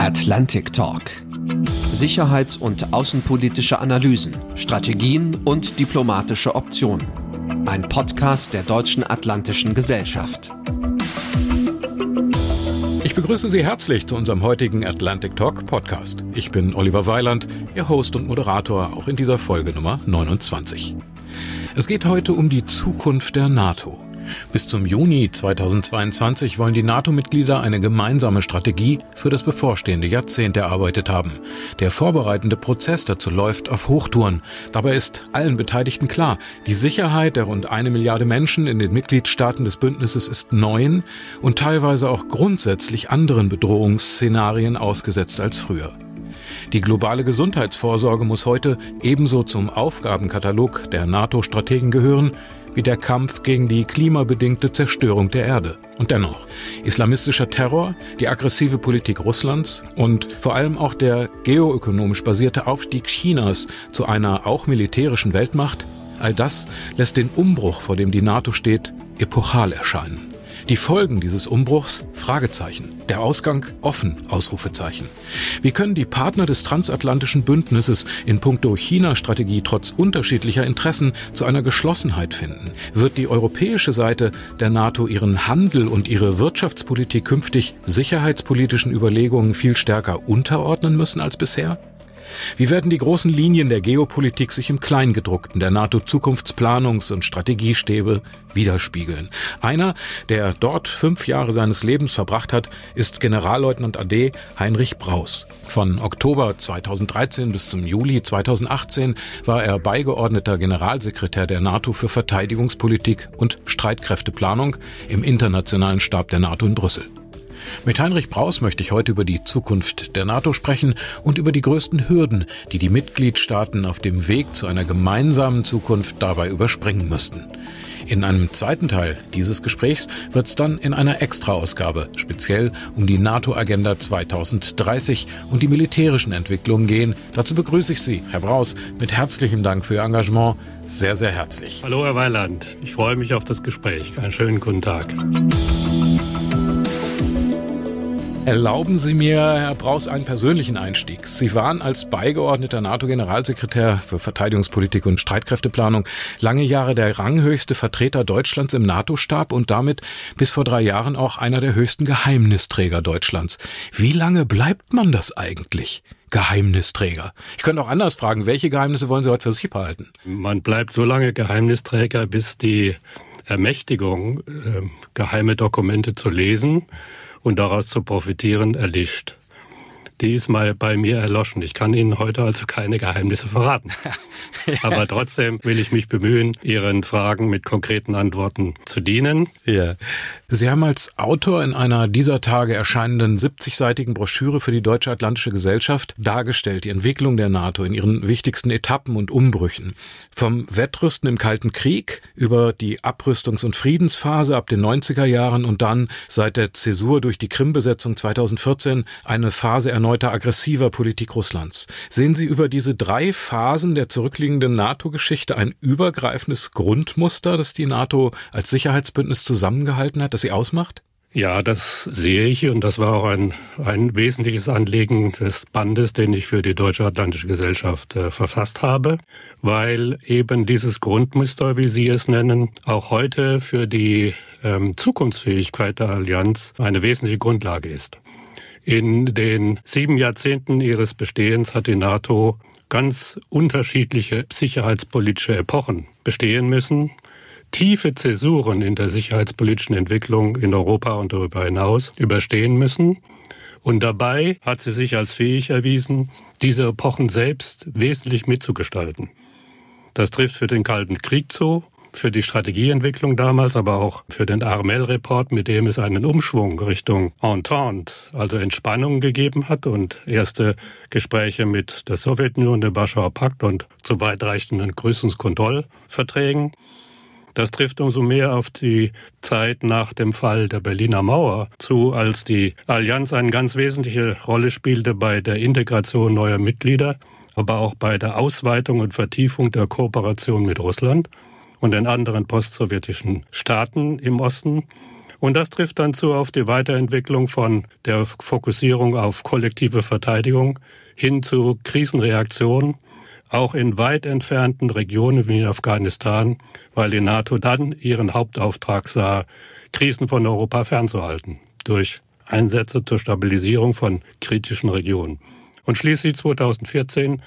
Atlantic Talk. Sicherheits- und außenpolitische Analysen, Strategien und diplomatische Optionen. Ein Podcast der Deutschen Atlantischen Gesellschaft. Ich begrüße Sie herzlich zu unserem heutigen Atlantic Talk Podcast. Ich bin Oliver Weiland, Ihr Host und Moderator auch in dieser Folge Nummer 29. Es geht heute um die Zukunft der NATO. Bis zum Juni 2022 wollen die NATO-Mitglieder eine gemeinsame Strategie für das bevorstehende Jahrzehnt erarbeitet haben. Der vorbereitende Prozess dazu läuft auf Hochtouren. Dabei ist allen Beteiligten klar, die Sicherheit der rund eine Milliarde Menschen in den Mitgliedstaaten des Bündnisses ist neuen und teilweise auch grundsätzlich anderen Bedrohungsszenarien ausgesetzt als früher. Die globale Gesundheitsvorsorge muss heute ebenso zum Aufgabenkatalog der NATO-Strategen gehören wie der Kampf gegen die klimabedingte Zerstörung der Erde. Und dennoch, islamistischer Terror, die aggressive Politik Russlands und vor allem auch der geoökonomisch basierte Aufstieg Chinas zu einer auch militärischen Weltmacht, all das lässt den Umbruch, vor dem die NATO steht, epochal erscheinen. Die Folgen dieses Umbruchs? Fragezeichen. Der Ausgang? Offen? Ausrufezeichen. Wie können die Partner des transatlantischen Bündnisses in puncto China-Strategie trotz unterschiedlicher Interessen zu einer Geschlossenheit finden? Wird die europäische Seite der NATO ihren Handel und ihre Wirtschaftspolitik künftig sicherheitspolitischen Überlegungen viel stärker unterordnen müssen als bisher? Wie werden die großen Linien der Geopolitik sich im Kleingedruckten der NATO-Zukunftsplanungs- und Strategiestäbe widerspiegeln? Einer, der dort fünf Jahre seines Lebens verbracht hat, ist Generalleutnant AD Heinrich Braus. Von Oktober 2013 bis zum Juli 2018 war er beigeordneter Generalsekretär der NATO für Verteidigungspolitik und Streitkräfteplanung im Internationalen Stab der NATO in Brüssel. Mit Heinrich Braus möchte ich heute über die Zukunft der NATO sprechen und über die größten Hürden, die die Mitgliedstaaten auf dem Weg zu einer gemeinsamen Zukunft dabei überspringen müssten. In einem zweiten Teil dieses Gesprächs wird es dann in einer Extraausgabe speziell um die NATO-Agenda 2030 und die militärischen Entwicklungen gehen. Dazu begrüße ich Sie, Herr Braus, mit herzlichem Dank für Ihr Engagement. Sehr, sehr herzlich. Hallo, Herr Weiland. Ich freue mich auf das Gespräch. Einen schönen guten Tag. Erlauben Sie mir, Herr Braus, einen persönlichen Einstieg. Sie waren als beigeordneter NATO-Generalsekretär für Verteidigungspolitik und Streitkräfteplanung lange Jahre der ranghöchste Vertreter Deutschlands im NATO-Stab und damit bis vor drei Jahren auch einer der höchsten Geheimnisträger Deutschlands. Wie lange bleibt man das eigentlich? Geheimnisträger. Ich könnte auch anders fragen, welche Geheimnisse wollen Sie heute für sich behalten? Man bleibt so lange Geheimnisträger, bis die Ermächtigung, äh, geheime Dokumente zu lesen, und daraus zu profitieren erlischt. Die ist mal bei mir erloschen. Ich kann Ihnen heute also keine Geheimnisse verraten. Aber trotzdem will ich mich bemühen, Ihren Fragen mit konkreten Antworten zu dienen. Ja. Sie haben als Autor in einer dieser Tage erscheinenden 70-seitigen Broschüre für die Deutsche Atlantische Gesellschaft dargestellt die Entwicklung der NATO in ihren wichtigsten Etappen und Umbrüchen. Vom Wettrüsten im Kalten Krieg über die Abrüstungs- und Friedensphase ab den 90er Jahren und dann seit der Zäsur durch die Krim-Besetzung 2014 eine Phase erneuter aggressiver Politik Russlands. Sehen Sie über diese drei Phasen der zurückliegenden NATO-Geschichte ein übergreifendes Grundmuster, das die NATO als Sicherheitsbündnis zusammengehalten hat? Das sie ausmacht? Ja, das sehe ich und das war auch ein, ein wesentliches Anliegen des Bandes, den ich für die Deutsche Atlantische Gesellschaft äh, verfasst habe, weil eben dieses Grundmuster, wie Sie es nennen, auch heute für die ähm, Zukunftsfähigkeit der Allianz eine wesentliche Grundlage ist. In den sieben Jahrzehnten ihres Bestehens hat die NATO ganz unterschiedliche sicherheitspolitische Epochen bestehen müssen tiefe Zäsuren in der sicherheitspolitischen Entwicklung in Europa und darüber hinaus überstehen müssen. Und dabei hat sie sich als fähig erwiesen, diese Epochen selbst wesentlich mitzugestalten. Das trifft für den Kalten Krieg zu, für die Strategieentwicklung damals, aber auch für den Armel-Report, mit dem es einen Umschwung Richtung Entente, also Entspannung gegeben hat und erste Gespräche mit der Sowjetunion, dem Warschauer Pakt und zu weitreichenden Grüßungskontrollverträgen. Das trifft umso mehr auf die Zeit nach dem Fall der Berliner Mauer zu, als die Allianz eine ganz wesentliche Rolle spielte bei der Integration neuer Mitglieder, aber auch bei der Ausweitung und Vertiefung der Kooperation mit Russland und den anderen postsowjetischen Staaten im Osten. Und das trifft dann zu auf die Weiterentwicklung von der Fokussierung auf kollektive Verteidigung hin zu Krisenreaktion, auch in weit entfernten Regionen wie in Afghanistan, weil die NATO dann ihren Hauptauftrag sah, Krisen von Europa fernzuhalten durch Einsätze zur Stabilisierung von kritischen Regionen. Und schließlich 2014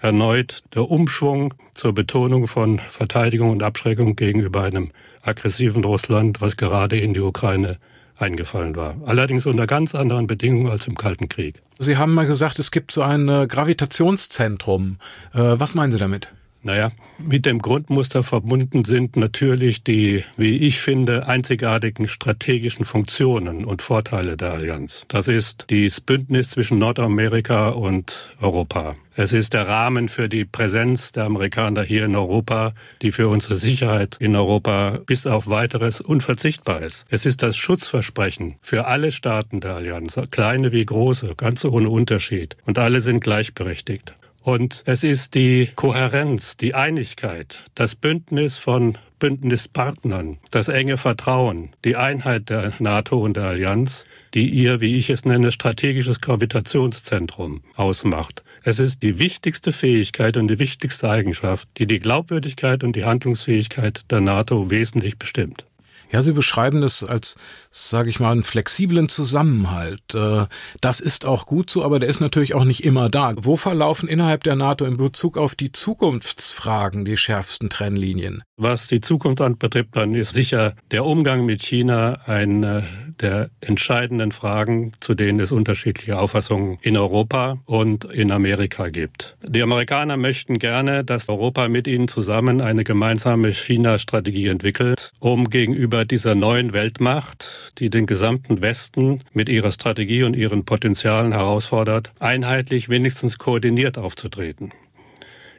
erneut der Umschwung zur Betonung von Verteidigung und Abschreckung gegenüber einem aggressiven Russland, was gerade in die Ukraine eingefallen war. Allerdings unter ganz anderen Bedingungen als im Kalten Krieg. Sie haben mal gesagt, es gibt so ein äh, Gravitationszentrum. Äh, was meinen Sie damit? Naja, mit dem Grundmuster verbunden sind natürlich die, wie ich finde, einzigartigen strategischen Funktionen und Vorteile der Allianz. Das ist das Bündnis zwischen Nordamerika und Europa. Es ist der Rahmen für die Präsenz der Amerikaner hier in Europa, die für unsere Sicherheit in Europa bis auf weiteres unverzichtbar ist. Es ist das Schutzversprechen für alle Staaten der Allianz, kleine wie große, ganz ohne Unterschied. Und alle sind gleichberechtigt. Und es ist die Kohärenz, die Einigkeit, das Bündnis von Bündnispartnern, das enge Vertrauen, die Einheit der NATO und der Allianz, die ihr, wie ich es nenne, strategisches Gravitationszentrum ausmacht. Es ist die wichtigste Fähigkeit und die wichtigste Eigenschaft, die die Glaubwürdigkeit und die Handlungsfähigkeit der NATO wesentlich bestimmt. Ja, Sie beschreiben das als, sage ich mal, einen flexiblen Zusammenhalt. Äh, das ist auch gut so, aber der ist natürlich auch nicht immer da. Wo verlaufen innerhalb der NATO in Bezug auf die Zukunftsfragen die schärfsten Trennlinien? Was die Zukunft anbetrifft, dann ist sicher der Umgang mit China eine der entscheidenden Fragen, zu denen es unterschiedliche Auffassungen in Europa und in Amerika gibt. Die Amerikaner möchten gerne, dass Europa mit ihnen zusammen eine gemeinsame China-Strategie entwickelt, um gegenüber gegenüber dieser neuen Weltmacht, die den gesamten Westen mit ihrer Strategie und ihren Potenzialen herausfordert, einheitlich wenigstens koordiniert aufzutreten.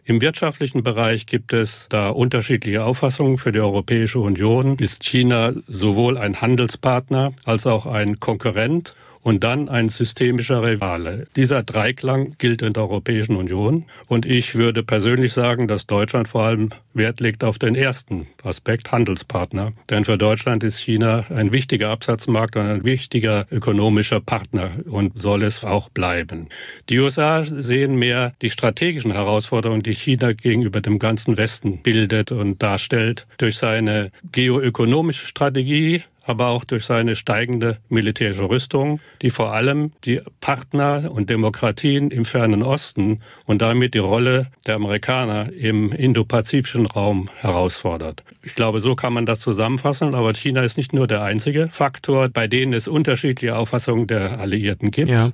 Im wirtschaftlichen Bereich gibt es da unterschiedliche Auffassungen. Für die Europäische Union ist China sowohl ein Handelspartner als auch ein Konkurrent und dann ein systemischer Rivale. Dieser Dreiklang gilt in der Europäischen Union und ich würde persönlich sagen, dass Deutschland vor allem Wert legt auf den ersten Aspekt Handelspartner. Denn für Deutschland ist China ein wichtiger Absatzmarkt und ein wichtiger ökonomischer Partner und soll es auch bleiben. Die USA sehen mehr die strategischen Herausforderungen, die China gegenüber dem ganzen Westen bildet und darstellt durch seine geoökonomische Strategie, aber auch durch seine steigende militärische Rüstung, die vor allem die Partner und Demokratien im fernen Osten und damit die Rolle der Amerikaner im indopazifischen Raum herausfordert. Ich glaube, so kann man das zusammenfassen, aber China ist nicht nur der einzige Faktor, bei dem es unterschiedliche Auffassungen der Alliierten gibt. Ja.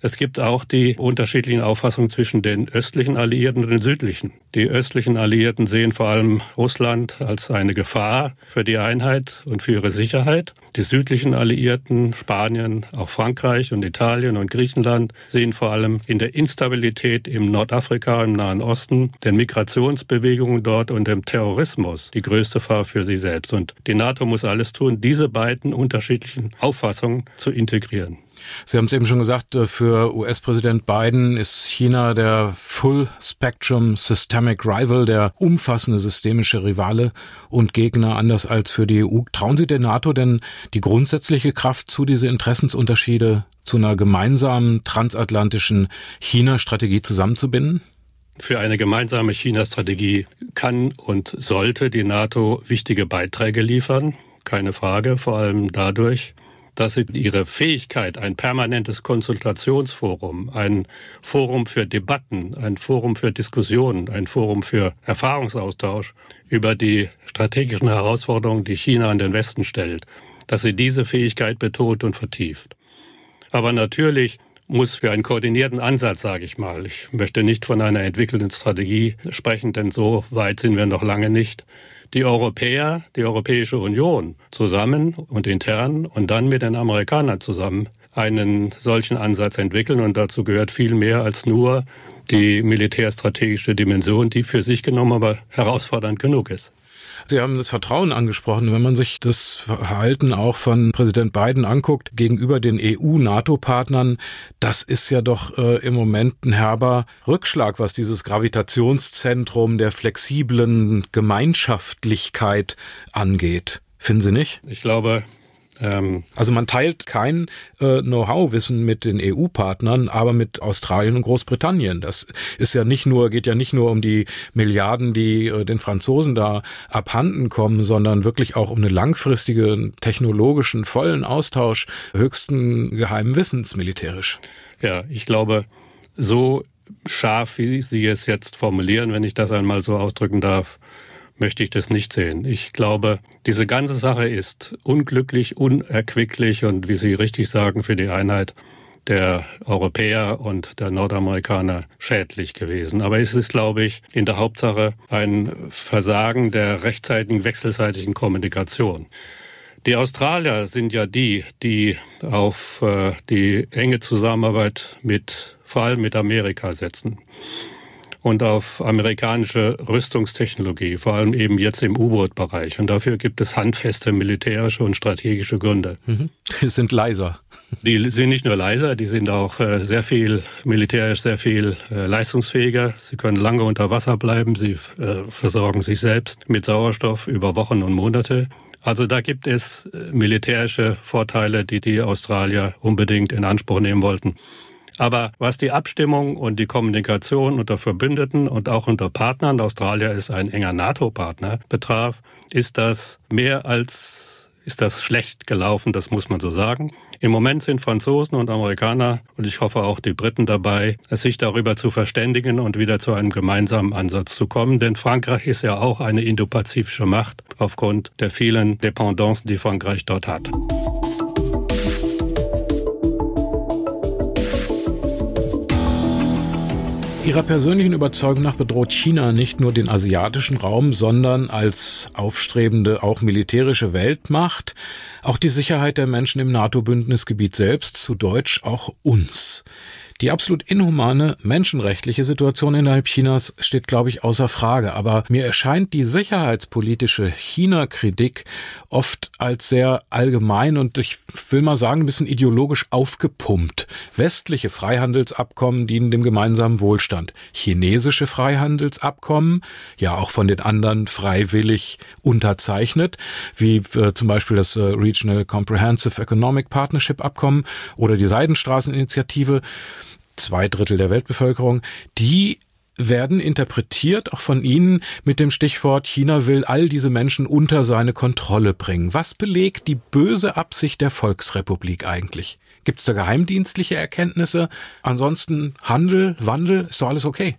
Es gibt auch die unterschiedlichen Auffassungen zwischen den östlichen Alliierten und den südlichen. Die östlichen Alliierten sehen vor allem Russland als eine Gefahr für die Einheit und für ihre Sicherheit. Die südlichen Alliierten, Spanien, auch Frankreich und Italien und Griechenland, sehen vor allem in der Instabilität im Nordafrika, im Nahen Osten, den Migrationsbewegungen dort und dem Terrorismus die größte Gefahr für sie selbst. Und die NATO muss alles tun, diese beiden unterschiedlichen Auffassungen zu integrieren. Sie haben es eben schon gesagt, äh, für US-Präsident Biden ist China der Full Spectrum Systemic Rival, der umfassende systemische Rivale und Gegner, anders als für die EU. Trauen Sie der NATO denn die grundsätzliche Kraft zu, diese Interessensunterschiede zu einer gemeinsamen transatlantischen China-Strategie zusammenzubinden? Für eine gemeinsame China-Strategie kann und sollte die NATO wichtige Beiträge liefern, keine Frage, vor allem dadurch, dass sie ihre Fähigkeit, ein permanentes Konsultationsforum, ein Forum für Debatten, ein Forum für Diskussionen, ein Forum für Erfahrungsaustausch über die strategischen Herausforderungen, die China an den Westen stellt, dass sie diese Fähigkeit betont und vertieft. Aber natürlich muss für einen koordinierten Ansatz, sage ich mal. Ich möchte nicht von einer entwickelten Strategie sprechen, denn so weit sind wir noch lange nicht die Europäer, die Europäische Union zusammen und intern und dann mit den Amerikanern zusammen einen solchen Ansatz entwickeln. Und dazu gehört viel mehr als nur die militärstrategische Dimension, die für sich genommen aber herausfordernd genug ist. Sie haben das Vertrauen angesprochen. Wenn man sich das Verhalten auch von Präsident Biden anguckt gegenüber den EU-NATO-Partnern, das ist ja doch äh, im Moment ein herber Rückschlag, was dieses Gravitationszentrum der flexiblen Gemeinschaftlichkeit angeht. Finden Sie nicht? Ich glaube, also man teilt kein äh, Know-how-Wissen mit den EU-Partnern, aber mit Australien und Großbritannien. Das ist ja nicht nur, geht ja nicht nur um die Milliarden, die äh, den Franzosen da abhanden kommen, sondern wirklich auch um einen langfristigen technologischen vollen Austausch höchsten geheimen Wissens militärisch. Ja, ich glaube, so scharf, wie Sie es jetzt formulieren, wenn ich das einmal so ausdrücken darf, möchte ich das nicht sehen. Ich glaube, diese ganze Sache ist unglücklich, unerquicklich und wie Sie richtig sagen, für die Einheit der Europäer und der Nordamerikaner schädlich gewesen. Aber es ist, glaube ich, in der Hauptsache ein Versagen der rechtzeitigen wechselseitigen Kommunikation. Die Australier sind ja die, die auf äh, die enge Zusammenarbeit mit, vor allem mit Amerika setzen und auf amerikanische Rüstungstechnologie, vor allem eben jetzt im U-Boot-Bereich. Und dafür gibt es handfeste militärische und strategische Gründe. Mhm. Die sind leiser. Die sind nicht nur leiser, die sind auch äh, sehr viel militärisch, sehr viel äh, leistungsfähiger. Sie können lange unter Wasser bleiben, sie äh, versorgen sich selbst mit Sauerstoff über Wochen und Monate. Also da gibt es militärische Vorteile, die die Australier unbedingt in Anspruch nehmen wollten. Aber was die Abstimmung und die Kommunikation unter Verbündeten und auch unter Partnern, Australien ist ein enger NATO-Partner, betraf, ist das mehr als ist das schlecht gelaufen, das muss man so sagen. Im Moment sind Franzosen und Amerikaner und ich hoffe auch die Briten dabei, sich darüber zu verständigen und wieder zu einem gemeinsamen Ansatz zu kommen. Denn Frankreich ist ja auch eine indopazifische Macht aufgrund der vielen Dependancen, die Frankreich dort hat. Ihrer persönlichen Überzeugung nach bedroht China nicht nur den asiatischen Raum, sondern als aufstrebende, auch militärische Weltmacht auch die Sicherheit der Menschen im NATO-Bündnisgebiet selbst, zu Deutsch auch uns. Die absolut inhumane menschenrechtliche Situation innerhalb Chinas steht, glaube ich, außer Frage. Aber mir erscheint die sicherheitspolitische China-Kritik oft als sehr allgemein und ich will mal sagen, ein bisschen ideologisch aufgepumpt. Westliche Freihandelsabkommen dienen dem gemeinsamen Wohlstand. Chinesische Freihandelsabkommen, ja auch von den anderen freiwillig unterzeichnet, wie äh, zum Beispiel das äh, Regional Comprehensive Economic Partnership Abkommen oder die Seidenstraßeninitiative, zwei Drittel der Weltbevölkerung, die werden interpretiert auch von Ihnen mit dem Stichwort China will all diese Menschen unter seine Kontrolle bringen. Was belegt die böse Absicht der Volksrepublik eigentlich? Gibt es da geheimdienstliche Erkenntnisse? Ansonsten Handel, Wandel, ist doch alles okay.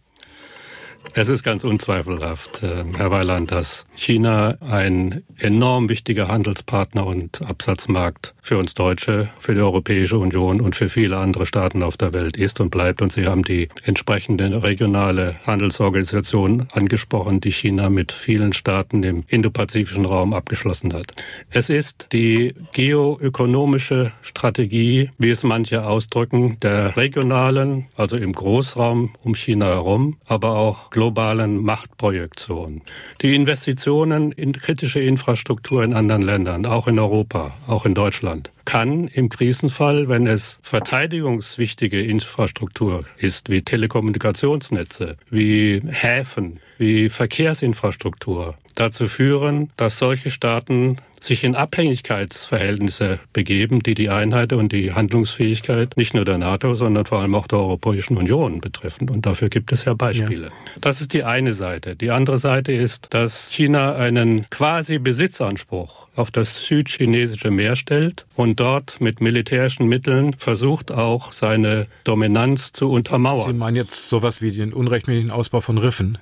Es ist ganz unzweifelhaft, äh, Herr Weiland, dass China ein enorm wichtiger Handelspartner und Absatzmarkt für uns Deutsche, für die Europäische Union und für viele andere Staaten auf der Welt ist und bleibt. Und Sie haben die entsprechende regionale Handelsorganisation angesprochen, die China mit vielen Staaten im indopazifischen Raum abgeschlossen hat. Es ist die geoökonomische Strategie, wie es manche ausdrücken, der regionalen, also im Großraum um China herum, aber auch globalen Machtprojektion. Die Investitionen in kritische Infrastruktur in anderen Ländern, auch in Europa, auch in Deutschland, kann im Krisenfall, wenn es verteidigungswichtige Infrastruktur ist, wie Telekommunikationsnetze, wie Häfen, wie Verkehrsinfrastruktur, dazu führen, dass solche Staaten sich in Abhängigkeitsverhältnisse begeben, die die Einheit und die Handlungsfähigkeit nicht nur der NATO, sondern vor allem auch der Europäischen Union betreffen. Und dafür gibt es ja Beispiele. Ja. Das ist die eine Seite. Die andere Seite ist, dass China einen quasi Besitzanspruch auf das südchinesische Meer stellt und dort mit militärischen Mitteln versucht auch seine Dominanz zu untermauern. Sie meinen jetzt sowas wie den unrechtmäßigen Ausbau von Riffen?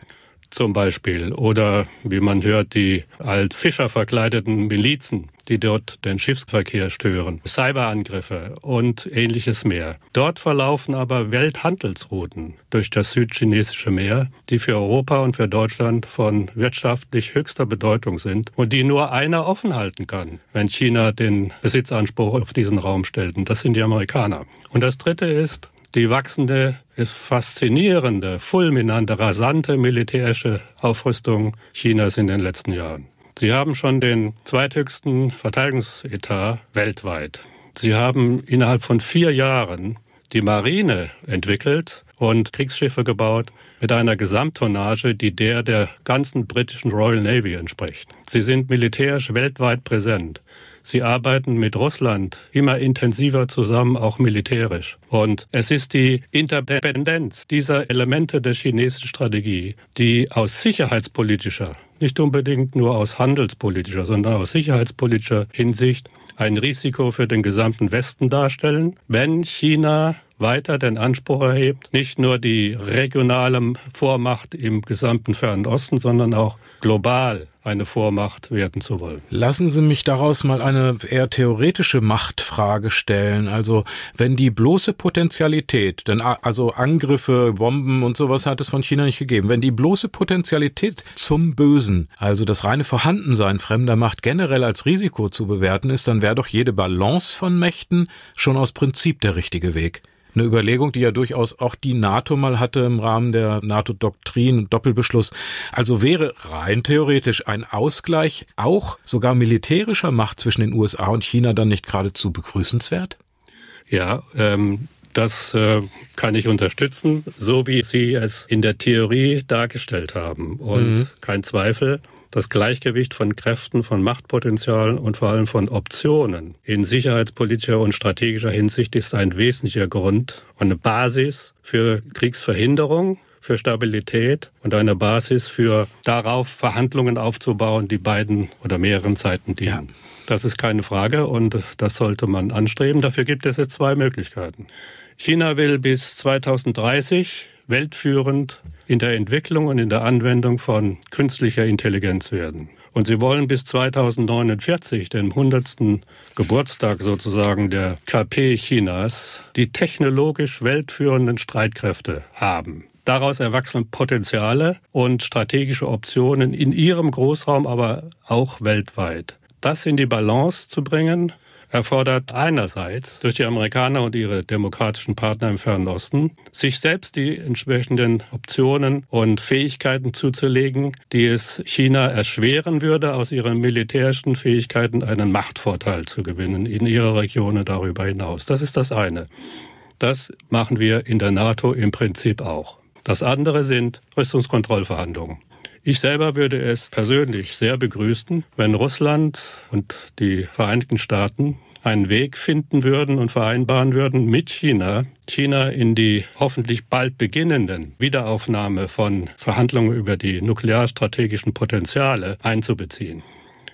Zum Beispiel oder wie man hört, die als Fischer verkleideten Milizen, die dort den Schiffsverkehr stören, Cyberangriffe und ähnliches mehr. Dort verlaufen aber Welthandelsrouten durch das südchinesische Meer, die für Europa und für Deutschland von wirtschaftlich höchster Bedeutung sind und die nur einer offen halten kann, wenn China den Besitzanspruch auf diesen Raum stellt. Und das sind die Amerikaner. Und das Dritte ist, die wachsende, faszinierende, fulminante, rasante militärische Aufrüstung Chinas in den letzten Jahren. Sie haben schon den zweithöchsten Verteidigungsetat weltweit. Sie haben innerhalb von vier Jahren die Marine entwickelt und Kriegsschiffe gebaut mit einer Gesamttonnage, die der der ganzen britischen Royal Navy entspricht. Sie sind militärisch weltweit präsent. Sie arbeiten mit Russland immer intensiver zusammen, auch militärisch. Und es ist die Interdependenz dieser Elemente der chinesischen Strategie, die aus sicherheitspolitischer, nicht unbedingt nur aus handelspolitischer, sondern aus sicherheitspolitischer Hinsicht ein Risiko für den gesamten Westen darstellen, wenn China weiter den Anspruch erhebt, nicht nur die regionale Vormacht im gesamten Fernen Osten, sondern auch global eine Vormacht werden zu wollen. Lassen Sie mich daraus mal eine eher theoretische Machtfrage stellen. Also wenn die bloße Potentialität, denn also Angriffe, Bomben und sowas hat es von China nicht gegeben, wenn die bloße Potentialität zum Bösen, also das reine Vorhandensein fremder Macht generell als Risiko zu bewerten ist, dann wäre doch jede Balance von Mächten schon aus Prinzip der richtige Weg. Eine Überlegung, die ja durchaus auch die NATO mal hatte im Rahmen der NATO-Doktrin und Doppelbeschluss. Also wäre rein theoretisch ein Ausgleich auch sogar militärischer Macht zwischen den USA und China dann nicht geradezu begrüßenswert? Ja, ähm, das äh, kann ich unterstützen, so wie Sie es in der Theorie dargestellt haben. Und mhm. kein Zweifel, das Gleichgewicht von Kräften, von Machtpotenzialen und vor allem von Optionen in sicherheitspolitischer und strategischer Hinsicht ist ein wesentlicher Grund und eine Basis für Kriegsverhinderung, für Stabilität und eine Basis für darauf Verhandlungen aufzubauen, die beiden oder mehreren Seiten dienen. Ja. Das ist keine Frage und das sollte man anstreben. Dafür gibt es jetzt zwei Möglichkeiten. China will bis 2030 weltführend in der Entwicklung und in der Anwendung von künstlicher Intelligenz werden. Und sie wollen bis 2049, dem 100. Geburtstag sozusagen der KP Chinas, die technologisch weltführenden Streitkräfte haben. Daraus erwachsen Potenziale und strategische Optionen in ihrem Großraum, aber auch weltweit. Das in die Balance zu bringen, erfordert einerseits durch die Amerikaner und ihre demokratischen Partner im Fernen Osten, sich selbst die entsprechenden Optionen und Fähigkeiten zuzulegen, die es China erschweren würde, aus ihren militärischen Fähigkeiten einen Machtvorteil zu gewinnen in ihrer Region und darüber hinaus. Das ist das eine. Das machen wir in der NATO im Prinzip auch. Das andere sind Rüstungskontrollverhandlungen. Ich selber würde es persönlich sehr begrüßen, wenn Russland und die Vereinigten Staaten einen Weg finden würden und vereinbaren würden mit China, China in die hoffentlich bald beginnenden Wiederaufnahme von Verhandlungen über die nuklearstrategischen Potenziale einzubeziehen.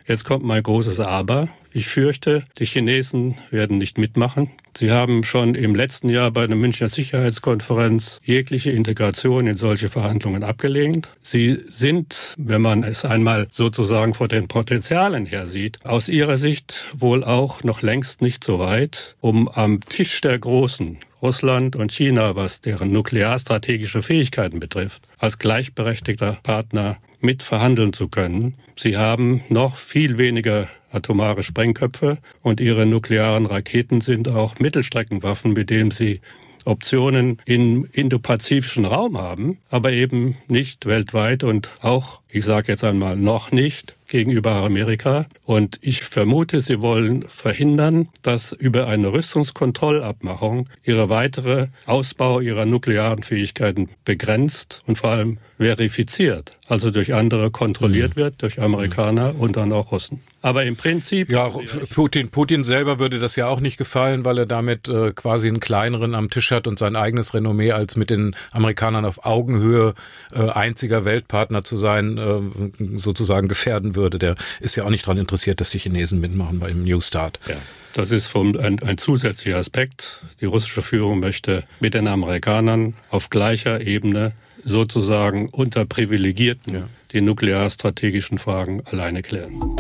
Jetzt kommt mein großes Aber. Ich fürchte, die Chinesen werden nicht mitmachen. Sie haben schon im letzten Jahr bei der Münchner Sicherheitskonferenz jegliche Integration in solche Verhandlungen abgelehnt. Sie sind, wenn man es einmal sozusagen vor den Potenzialen her sieht, aus ihrer Sicht wohl auch noch längst nicht so weit, um am Tisch der Großen Russland und China, was deren nuklearstrategische Fähigkeiten betrifft, als gleichberechtigter Partner mit verhandeln zu können. Sie haben noch viel weniger atomare Sprengköpfe und ihre nuklearen Raketen sind auch Mittelstreckenwaffen, mit denen sie Optionen im indopazifischen Raum haben, aber eben nicht weltweit und auch, ich sage jetzt einmal, noch nicht gegenüber Amerika. Und ich vermute, sie wollen verhindern, dass über eine Rüstungskontrollabmachung ihre weitere Ausbau ihrer nuklearen Fähigkeiten begrenzt und vor allem verifiziert, also durch andere kontrolliert mhm. wird, durch Amerikaner und dann auch Russen. Aber im Prinzip. Ja, Putin, Putin selber würde das ja auch nicht gefallen, weil er damit äh, quasi einen kleineren am Tisch hat und sein eigenes Renommee als mit den Amerikanern auf Augenhöhe äh, einziger Weltpartner zu sein, äh, sozusagen gefährden würde. Der ist ja auch nicht daran interessiert, dass die Chinesen mitmachen beim New Start. Ja. Das ist vom, ein, ein zusätzlicher Aspekt. Die russische Führung möchte mit den Amerikanern auf gleicher Ebene sozusagen unter Privilegierten ja. die nuklearstrategischen Fragen alleine klären.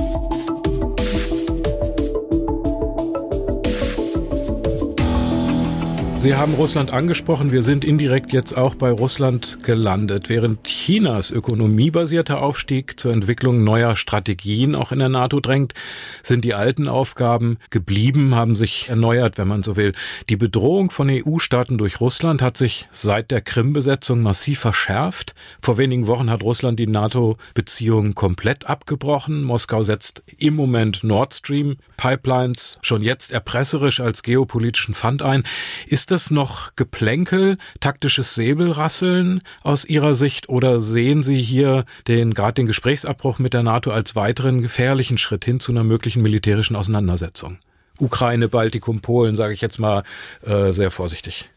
Sie haben Russland angesprochen. Wir sind indirekt jetzt auch bei Russland gelandet. Während Chinas ökonomiebasierter Aufstieg zur Entwicklung neuer Strategien auch in der NATO drängt, sind die alten Aufgaben geblieben, haben sich erneuert, wenn man so will. Die Bedrohung von EU-Staaten durch Russland hat sich seit der Krim-Besetzung massiv verschärft. Vor wenigen Wochen hat Russland die NATO-Beziehungen komplett abgebrochen. Moskau setzt im Moment Nord Stream Pipelines schon jetzt erpresserisch als geopolitischen Pfand ein. Ist das noch Geplänkel, taktisches Säbelrasseln aus Ihrer Sicht oder sehen Sie hier den gerade den Gesprächsabbruch mit der NATO als weiteren gefährlichen Schritt hin zu einer möglichen militärischen Auseinandersetzung? Ukraine, Baltikum, Polen, sage ich jetzt mal äh, sehr vorsichtig.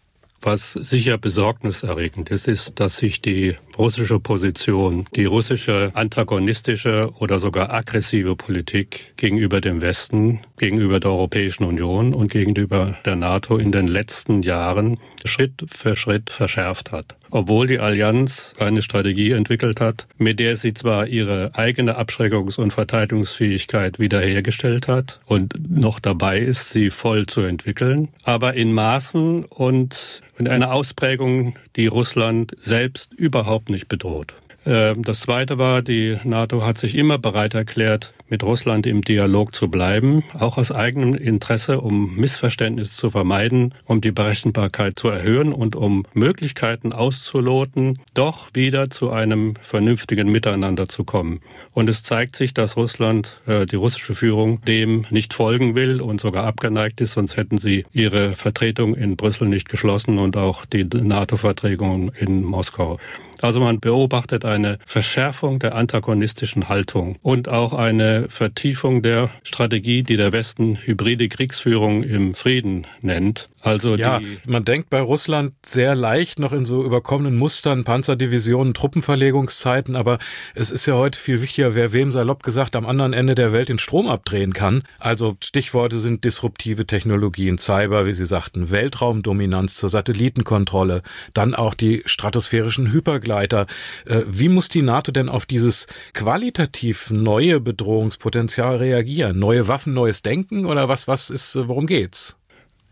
Was sicher besorgniserregend ist, ist, dass sich die russische Position, die russische antagonistische oder sogar aggressive Politik gegenüber dem Westen, gegenüber der Europäischen Union und gegenüber der NATO in den letzten Jahren Schritt für Schritt verschärft hat. Obwohl die Allianz eine Strategie entwickelt hat, mit der sie zwar ihre eigene Abschreckungs- und Verteidigungsfähigkeit wiederhergestellt hat und noch dabei ist, sie voll zu entwickeln, aber in Maßen und in einer Ausprägung, die Russland selbst überhaupt nicht bedroht. Ähm, das Zweite war, die NATO hat sich immer bereit erklärt, mit Russland im Dialog zu bleiben, auch aus eigenem Interesse, um Missverständnisse zu vermeiden, um die Berechenbarkeit zu erhöhen und um Möglichkeiten auszuloten, doch wieder zu einem vernünftigen Miteinander zu kommen. Und es zeigt sich, dass Russland, äh, die russische Führung, dem nicht folgen will und sogar abgeneigt ist, sonst hätten sie ihre Vertretung in Brüssel nicht geschlossen und auch die NATO-Verträgung in Moskau. Also man beobachtet eine Verschärfung der antagonistischen Haltung und auch eine Vertiefung der Strategie, die der Westen hybride Kriegsführung im Frieden nennt. Also ja, man denkt bei Russland sehr leicht noch in so überkommenen Mustern, Panzerdivisionen, Truppenverlegungszeiten, aber es ist ja heute viel wichtiger, wer wem salopp gesagt am anderen Ende der Welt den Strom abdrehen kann. Also Stichworte sind disruptive Technologien, Cyber, wie Sie sagten, Weltraumdominanz zur Satellitenkontrolle, dann auch die stratosphärischen Hypergleiter. Äh, wie muss die NATO denn auf dieses qualitativ neue Bedrohungspotenzial reagieren? Neue Waffen, neues Denken oder was, was ist, worum geht's?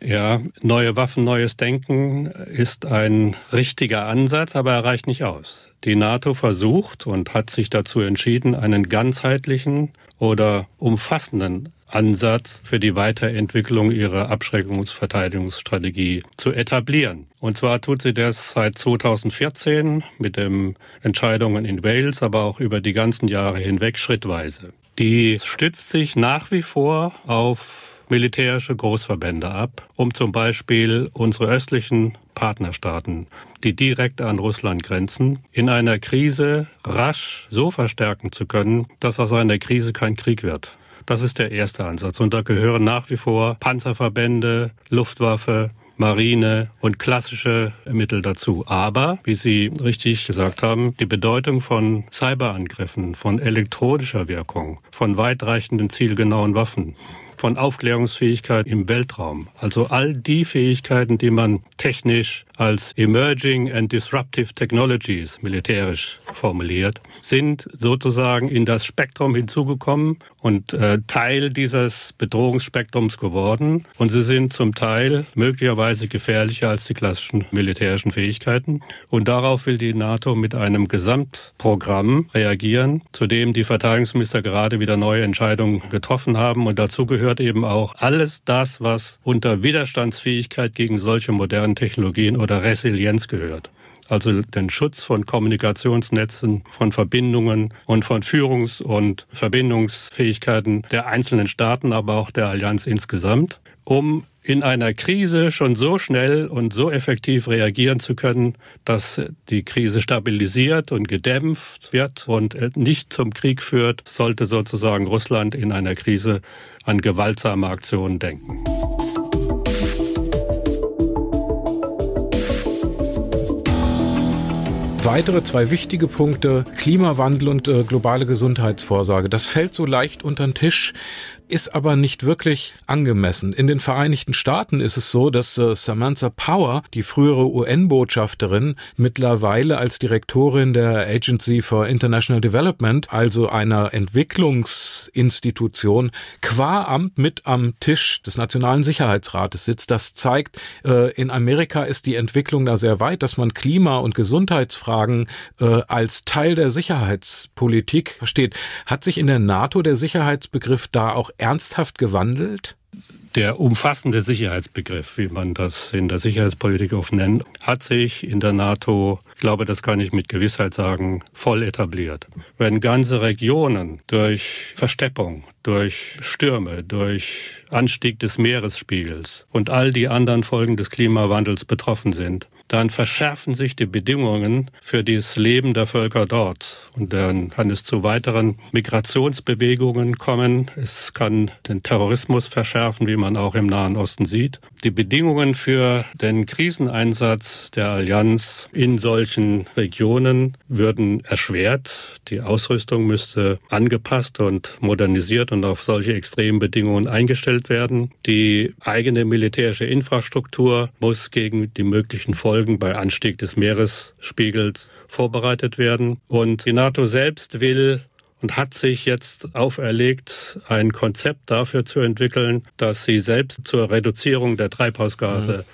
Ja, neue Waffen, neues Denken ist ein richtiger Ansatz, aber er reicht nicht aus. Die NATO versucht und hat sich dazu entschieden, einen ganzheitlichen oder umfassenden Ansatz für die Weiterentwicklung ihrer Abschreckungsverteidigungsstrategie zu etablieren. Und zwar tut sie das seit 2014 mit den Entscheidungen in Wales, aber auch über die ganzen Jahre hinweg schrittweise. Die stützt sich nach wie vor auf militärische Großverbände ab, um zum Beispiel unsere östlichen Partnerstaaten, die direkt an Russland grenzen, in einer Krise rasch so verstärken zu können, dass aus einer Krise kein Krieg wird. Das ist der erste Ansatz. Und da gehören nach wie vor Panzerverbände, Luftwaffe, Marine und klassische Mittel dazu. Aber, wie Sie richtig gesagt haben, die Bedeutung von Cyberangriffen, von elektronischer Wirkung, von weitreichenden zielgenauen Waffen, von Aufklärungsfähigkeit im Weltraum. Also all die Fähigkeiten, die man technisch als Emerging and Disruptive Technologies militärisch formuliert, sind sozusagen in das Spektrum hinzugekommen und äh, Teil dieses Bedrohungsspektrums geworden. Und sie sind zum Teil möglicherweise gefährlicher als die klassischen militärischen Fähigkeiten. Und darauf will die NATO mit einem Gesamtprogramm reagieren, zu dem die Verteidigungsminister gerade wieder neue Entscheidungen getroffen haben. Und dazu gehört eben auch alles das, was unter Widerstandsfähigkeit gegen solche modernen Technologien oder Resilienz gehört also den Schutz von Kommunikationsnetzen, von Verbindungen und von Führungs- und Verbindungsfähigkeiten der einzelnen Staaten, aber auch der Allianz insgesamt, um in einer Krise schon so schnell und so effektiv reagieren zu können, dass die Krise stabilisiert und gedämpft wird und nicht zum Krieg führt, sollte sozusagen Russland in einer Krise an gewaltsame Aktionen denken. Weitere zwei wichtige Punkte, Klimawandel und äh, globale Gesundheitsvorsorge. Das fällt so leicht unter den Tisch ist aber nicht wirklich angemessen. In den Vereinigten Staaten ist es so, dass äh, Samantha Power, die frühere UN-Botschafterin, mittlerweile als Direktorin der Agency for International Development, also einer Entwicklungsinstitution, qua Amt mit am Tisch des Nationalen Sicherheitsrates sitzt. Das zeigt, äh, in Amerika ist die Entwicklung da sehr weit, dass man Klima- und Gesundheitsfragen äh, als Teil der Sicherheitspolitik versteht. Hat sich in der NATO der Sicherheitsbegriff da auch ernsthaft gewandelt? Der umfassende Sicherheitsbegriff, wie man das in der Sicherheitspolitik oft nennt, hat sich in der NATO, ich glaube, das kann ich mit Gewissheit sagen, voll etabliert. Wenn ganze Regionen durch Versteppung, durch Stürme, durch Anstieg des Meeresspiegels und all die anderen Folgen des Klimawandels betroffen sind, dann verschärfen sich die Bedingungen für das Leben der Völker dort. Und dann kann es zu weiteren Migrationsbewegungen kommen. Es kann den Terrorismus verschärfen, wie man auch im Nahen Osten sieht. Die Bedingungen für den Kriseneinsatz der Allianz in solchen Regionen würden erschwert. Die Ausrüstung müsste angepasst und modernisiert und auf solche extremen Bedingungen eingestellt werden. Die eigene militärische Infrastruktur muss gegen die möglichen Folgen Folgen bei Anstieg des Meeresspiegels vorbereitet werden. Und die NATO selbst will und hat sich jetzt auferlegt, ein Konzept dafür zu entwickeln, dass sie selbst zur Reduzierung der Treibhausgase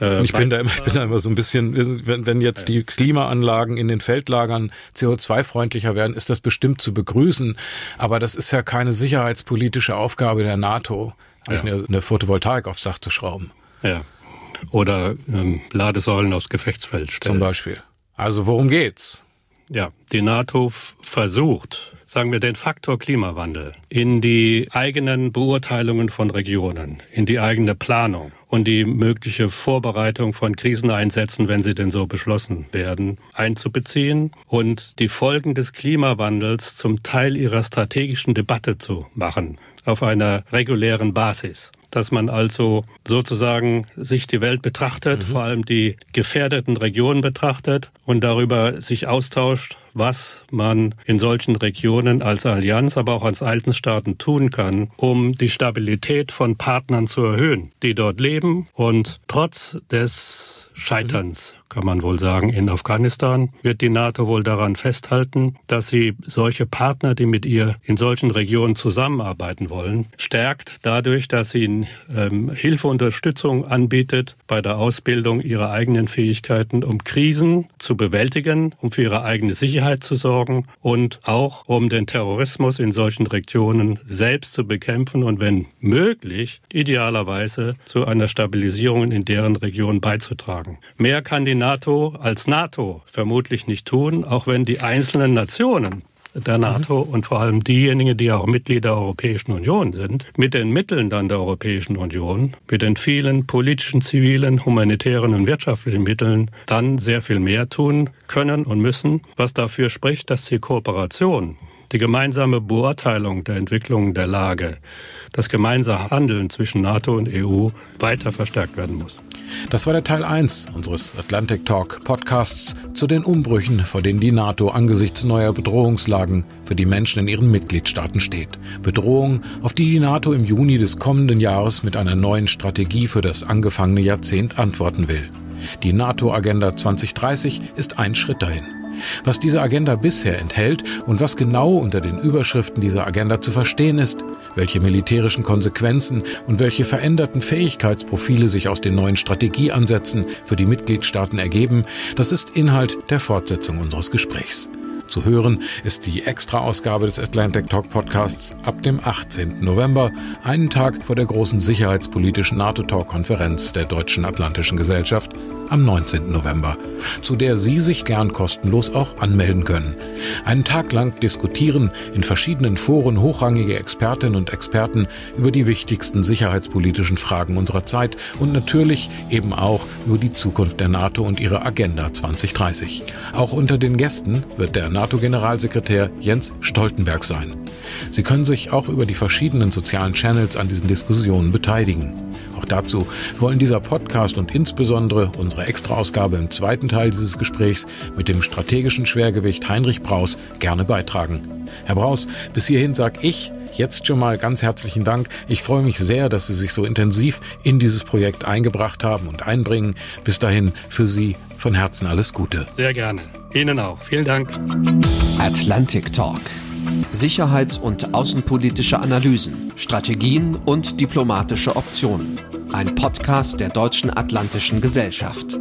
äh, ich bin, da immer, ich bin da immer so ein bisschen, wenn, wenn jetzt die Klimaanlagen in den Feldlagern CO2-freundlicher werden, ist das bestimmt zu begrüßen. Aber das ist ja keine sicherheitspolitische Aufgabe der NATO, ja. eine, eine Photovoltaik aufs Dach zu schrauben. Ja oder ähm, Ladesäulen aufs Gefechtsfeld stellen. Zum Beispiel. Also worum geht's? Ja, die NATO versucht, sagen wir, den Faktor Klimawandel in die eigenen Beurteilungen von Regionen, in die eigene Planung und die mögliche Vorbereitung von Kriseneinsätzen, wenn sie denn so beschlossen werden, einzubeziehen und die Folgen des Klimawandels zum Teil ihrer strategischen Debatte zu machen, auf einer regulären Basis dass man also sozusagen sich die Welt betrachtet, mhm. vor allem die gefährdeten Regionen betrachtet und darüber sich austauscht, was man in solchen Regionen als Allianz, aber auch als Altenstaaten tun kann, um die Stabilität von Partnern zu erhöhen, die dort leben und trotz des Scheiterns, kann man wohl sagen, in Afghanistan, wird die NATO wohl daran festhalten, dass sie solche Partner, die mit ihr in solchen Regionen zusammenarbeiten wollen, stärkt dadurch, dass sie ähm, Hilfe, Unterstützung anbietet bei der Ausbildung ihrer eigenen Fähigkeiten, um Krisen zu bewältigen, um für ihre eigene Sicherheit zu sorgen und auch um den Terrorismus in solchen Regionen selbst zu bekämpfen und wenn möglich, idealerweise zu einer Stabilisierung in deren Region beizutragen sagen. Mehr kann die NATO als NATO vermutlich nicht tun, auch wenn die einzelnen Nationen der NATO und vor allem diejenigen, die auch Mitglieder der Europäischen Union sind, mit den Mitteln dann der Europäischen Union, mit den vielen politischen, zivilen, humanitären und wirtschaftlichen Mitteln dann sehr viel mehr tun können und müssen, was dafür spricht, dass die Kooperation, die gemeinsame Beurteilung der Entwicklung der Lage, das gemeinsame Handeln zwischen NATO und EU weiter verstärkt werden muss. Das war der Teil 1 unseres Atlantic Talk Podcasts zu den Umbrüchen, vor denen die NATO angesichts neuer Bedrohungslagen für die Menschen in ihren Mitgliedstaaten steht. Bedrohung, auf die die NATO im Juni des kommenden Jahres mit einer neuen Strategie für das angefangene Jahrzehnt antworten will. Die NATO-Agenda 2030 ist ein Schritt dahin. Was diese Agenda bisher enthält und was genau unter den Überschriften dieser Agenda zu verstehen ist, welche militärischen Konsequenzen und welche veränderten Fähigkeitsprofile sich aus den neuen Strategieansätzen für die Mitgliedstaaten ergeben, das ist Inhalt der Fortsetzung unseres Gesprächs. Zu hören ist die Extra-Ausgabe des Atlantic Talk Podcasts ab dem 18. November, einen Tag vor der großen sicherheitspolitischen NATO-Talk-Konferenz der Deutschen Atlantischen Gesellschaft am 19. November, zu der Sie sich gern kostenlos auch anmelden können. Einen Tag lang diskutieren in verschiedenen Foren hochrangige Expertinnen und Experten über die wichtigsten sicherheitspolitischen Fragen unserer Zeit und natürlich eben auch über die Zukunft der NATO und ihre Agenda 2030. Auch unter den Gästen wird der NATO-Generalsekretär Jens Stoltenberg sein. Sie können sich auch über die verschiedenen sozialen Channels an diesen Diskussionen beteiligen. Auch dazu wollen dieser Podcast und insbesondere unsere Extraausgabe im zweiten Teil dieses Gesprächs mit dem strategischen Schwergewicht Heinrich Braus gerne beitragen. Herr Braus, bis hierhin sag ich jetzt schon mal ganz herzlichen Dank. Ich freue mich sehr, dass Sie sich so intensiv in dieses Projekt eingebracht haben und einbringen. Bis dahin für Sie von Herzen alles Gute. Sehr gerne. Ihnen auch. Vielen Dank. Atlantic Talk. Sicherheits- und außenpolitische Analysen, Strategien und diplomatische Optionen. Ein Podcast der Deutschen Atlantischen Gesellschaft.